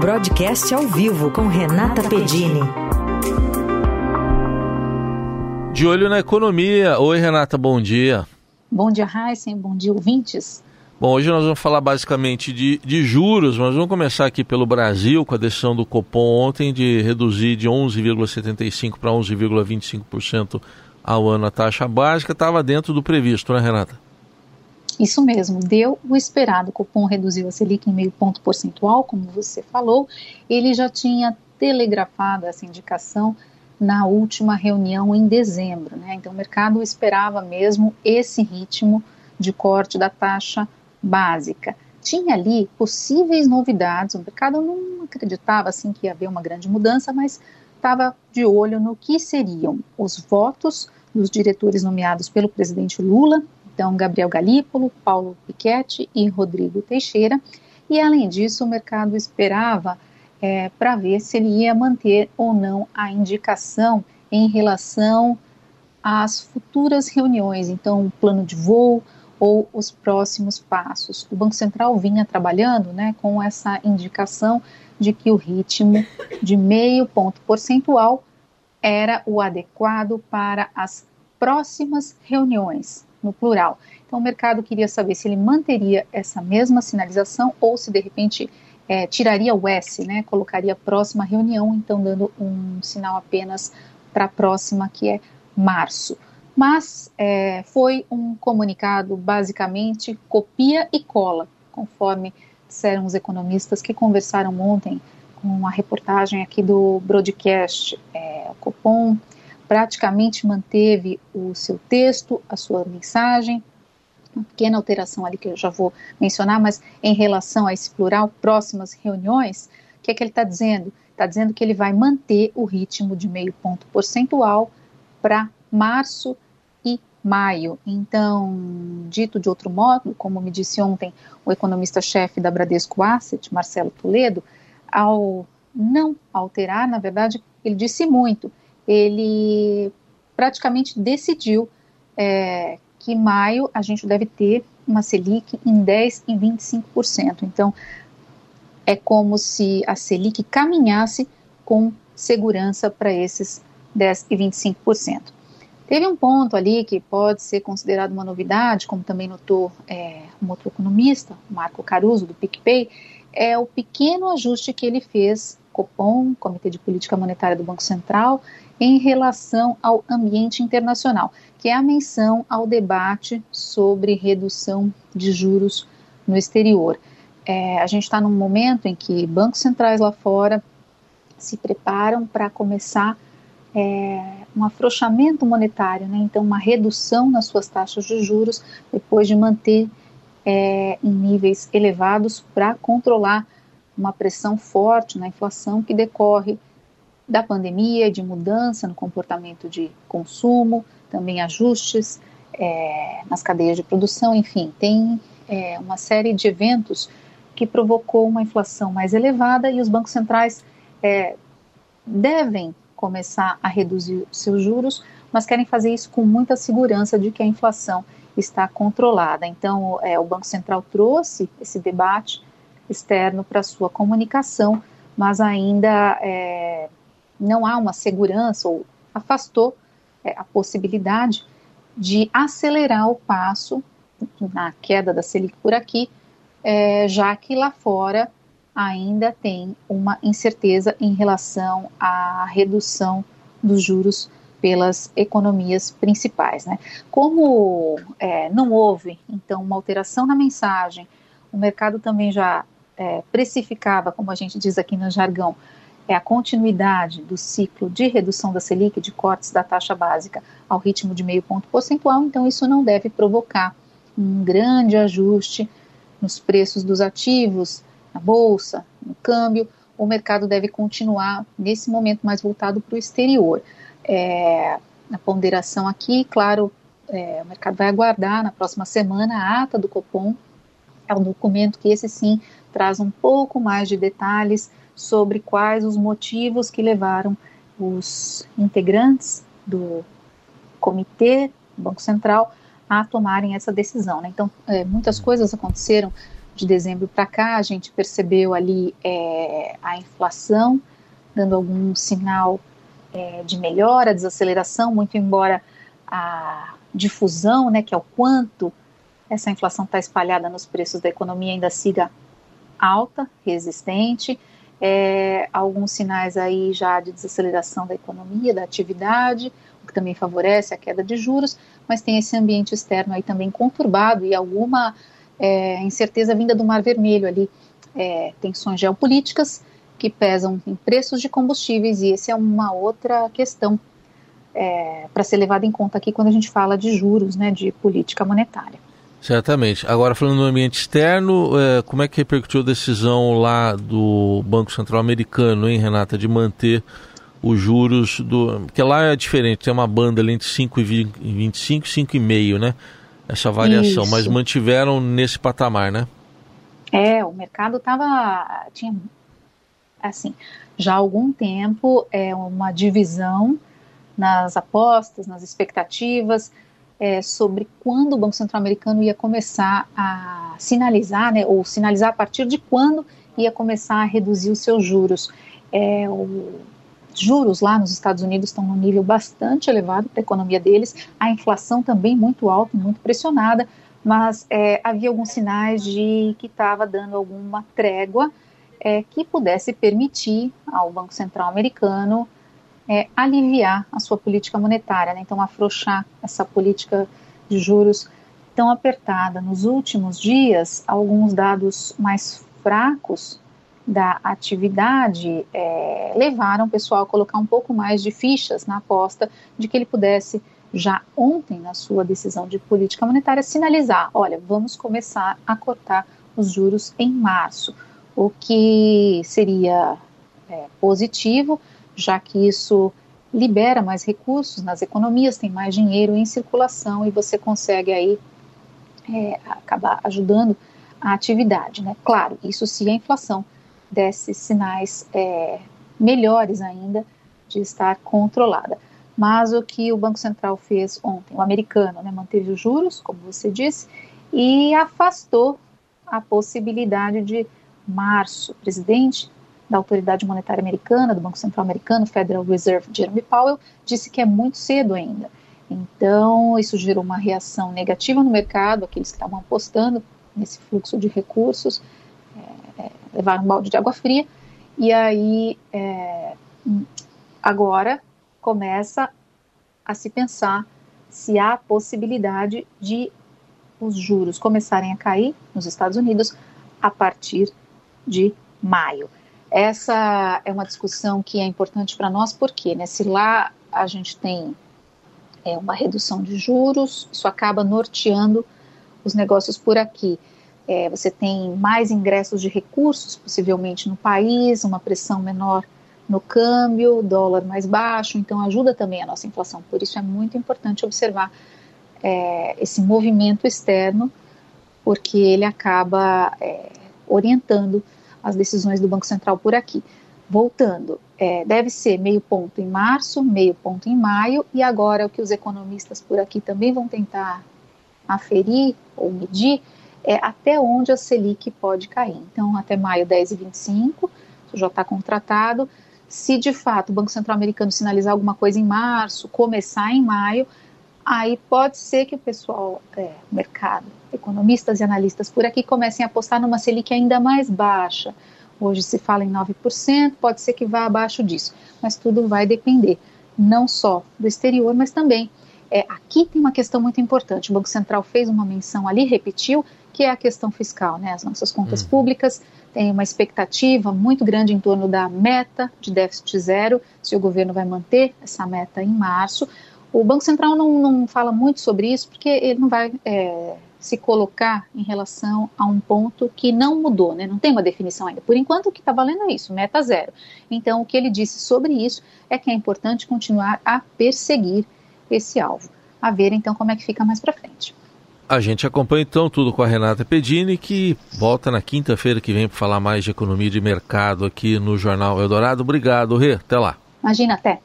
Broadcast ao vivo com Renata Pedini. De olho na economia. Oi, Renata, bom dia. Bom dia, Heisen. Bom dia, ouvintes. Bom, hoje nós vamos falar basicamente de, de juros, mas vamos começar aqui pelo Brasil, com a decisão do Copom ontem de reduzir de 11,75% para 11,25% ao ano a taxa básica. Estava dentro do previsto, né, Renata? Isso mesmo, deu o esperado. O Copom reduziu a Selic em meio ponto percentual, como você falou. Ele já tinha telegrafado essa indicação na última reunião em dezembro. Né? Então, o mercado esperava mesmo esse ritmo de corte da taxa básica. Tinha ali possíveis novidades, o mercado não acreditava assim que ia haver uma grande mudança, mas estava de olho no que seriam os votos dos diretores nomeados pelo presidente Lula então Gabriel Galípolo, Paulo Piquete e Rodrigo Teixeira. E além disso, o mercado esperava é, para ver se ele ia manter ou não a indicação em relação às futuras reuniões, então o plano de voo ou os próximos passos. O Banco Central vinha trabalhando né, com essa indicação de que o ritmo de meio ponto percentual era o adequado para as próximas reuniões no plural. Então o mercado queria saber se ele manteria essa mesma sinalização ou se de repente é, tiraria o S, né, colocaria próxima reunião, então dando um sinal apenas para a próxima, que é março. Mas é, foi um comunicado basicamente copia e cola, conforme disseram os economistas que conversaram ontem com a reportagem aqui do broadcast. É, Copom praticamente manteve o seu texto, a sua mensagem, uma pequena alteração ali que eu já vou mencionar, mas em relação a esse plural, próximas reuniões, o que é que ele está dizendo? Está dizendo que ele vai manter o ritmo de meio ponto percentual para março e maio. Então, dito de outro modo, como me disse ontem o economista-chefe da Bradesco Asset, Marcelo Toledo, ao não alterar, na verdade, ele disse muito, ele praticamente decidiu é, que em maio a gente deve ter uma Selic em 10 e 25%. Então, é como se a Selic caminhasse com segurança para esses 10 e 25%. Teve um ponto ali que pode ser considerado uma novidade, como também notou é, um outro economista, Marco Caruso, do PicPay, é o pequeno ajuste que ele fez, Copom, Comitê de Política Monetária do Banco Central, em relação ao ambiente internacional, que é a menção ao debate sobre redução de juros no exterior. É, a gente está num momento em que bancos centrais lá fora se preparam para começar é, um afrouxamento monetário, né? então uma redução nas suas taxas de juros depois de manter é, em níveis elevados para controlar uma pressão forte na inflação que decorre da pandemia, de mudança no comportamento de consumo, também ajustes é, nas cadeias de produção, enfim, tem é, uma série de eventos que provocou uma inflação mais elevada e os bancos centrais é, devem começar a reduzir seus juros, mas querem fazer isso com muita segurança de que a inflação está controlada. Então, é, o Banco Central trouxe esse debate externo para sua comunicação, mas ainda é, não há uma segurança ou afastou é, a possibilidade de acelerar o passo na queda da Selic por aqui, é, já que lá fora ainda tem uma incerteza em relação à redução dos juros pelas economias principais. Né? Como é, não houve, então, uma alteração na mensagem, o mercado também já é, precificava, como a gente diz aqui no jargão, é a continuidade do ciclo de redução da Selic, de cortes da taxa básica ao ritmo de meio ponto percentual, então isso não deve provocar um grande ajuste nos preços dos ativos, na bolsa, no câmbio. O mercado deve continuar, nesse momento, mais voltado para o exterior. É, a ponderação aqui, claro, é, o mercado vai aguardar na próxima semana a ata do Copom. É um documento que, esse sim, traz um pouco mais de detalhes sobre quais os motivos que levaram os integrantes do comitê do Banco Central a tomarem essa decisão. Né? Então, é, muitas coisas aconteceram de dezembro para cá, a gente percebeu ali é, a inflação dando algum sinal é, de melhora, desaceleração, muito embora a difusão, né, que é o quanto essa inflação está espalhada nos preços da economia ainda siga alta, resistente, é, alguns sinais aí já de desaceleração da economia, da atividade, o que também favorece a queda de juros, mas tem esse ambiente externo aí também conturbado e alguma é, incerteza vinda do Mar Vermelho ali, é, tensões geopolíticas que pesam em preços de combustíveis e essa é uma outra questão é, para ser levada em conta aqui quando a gente fala de juros, né, de política monetária. Certamente. Agora, falando no ambiente externo, é, como é que repercutiu a decisão lá do Banco Central Americano, hein, Renata, de manter os juros do. Porque lá é diferente, tem uma banda ali entre 5 e 25 e 5,5, né? Essa variação, Isso. mas mantiveram nesse patamar, né? É, o mercado estava. tinha assim, já há algum tempo é uma divisão nas apostas, nas expectativas é, sobre quando o Banco Central Americano ia começar a sinalizar, né, ou sinalizar a partir de quando ia começar a reduzir os seus juros. É, o, juros lá nos Estados Unidos estão num nível bastante elevado para a economia deles, a inflação também muito alta, muito pressionada, mas é, havia alguns sinais de que estava dando alguma trégua é, que pudesse permitir ao Banco Central americano é, aliviar a sua política monetária, né? então afrouxar essa política de juros tão apertada. Nos últimos dias, alguns dados mais fracos da atividade é, levaram o pessoal a colocar um pouco mais de fichas na aposta de que ele pudesse já ontem, na sua decisão de política monetária, sinalizar: olha, vamos começar a cortar os juros em março, o que seria é, positivo já que isso libera mais recursos nas economias, tem mais dinheiro em circulação e você consegue aí é, acabar ajudando a atividade, né? Claro, isso se a inflação desse sinais é, melhores ainda de estar controlada. Mas o que o Banco Central fez ontem, o americano, né, manteve os juros, como você disse, e afastou a possibilidade de março. Presidente da Autoridade Monetária Americana, do Banco Central Americano, Federal Reserve, Jeremy Powell, disse que é muito cedo ainda. Então, isso gerou uma reação negativa no mercado, aqueles que estavam apostando nesse fluxo de recursos é, é, levaram um balde de água fria, e aí é, agora começa a se pensar se há possibilidade de os juros começarem a cair nos Estados Unidos a partir de maio. Essa é uma discussão que é importante para nós, porque né, se lá a gente tem é, uma redução de juros, isso acaba norteando os negócios por aqui. É, você tem mais ingressos de recursos, possivelmente, no país, uma pressão menor no câmbio, dólar mais baixo, então ajuda também a nossa inflação. Por isso é muito importante observar é, esse movimento externo, porque ele acaba é, orientando as decisões do Banco Central por aqui. Voltando, é, deve ser meio ponto em março, meio ponto em maio, e agora o que os economistas por aqui também vão tentar aferir ou medir é até onde a Selic pode cair. Então, até maio 10,25, isso já está contratado. Se de fato o Banco Central Americano sinalizar alguma coisa em março, começar em maio, aí pode ser que o pessoal, é, mercado, economistas e analistas por aqui comecem a apostar numa Selic ainda mais baixa. Hoje se fala em 9%, pode ser que vá abaixo disso, mas tudo vai depender não só do exterior, mas também. É, aqui tem uma questão muito importante. O Banco Central fez uma menção ali, repetiu, que é a questão fiscal, né? As nossas contas uhum. públicas têm uma expectativa muito grande em torno da meta de déficit zero, se o governo vai manter essa meta em março. O Banco Central não, não fala muito sobre isso, porque ele não vai é, se colocar em relação a um ponto que não mudou, né? não tem uma definição ainda. Por enquanto, o que está valendo é isso, meta zero. Então, o que ele disse sobre isso é que é importante continuar a perseguir esse alvo. A ver, então, como é que fica mais para frente. A gente acompanha então tudo com a Renata Pedini, que volta na quinta-feira que vem para falar mais de economia de mercado aqui no Jornal Eldorado. Obrigado, Rê. Até lá. Imagina, até.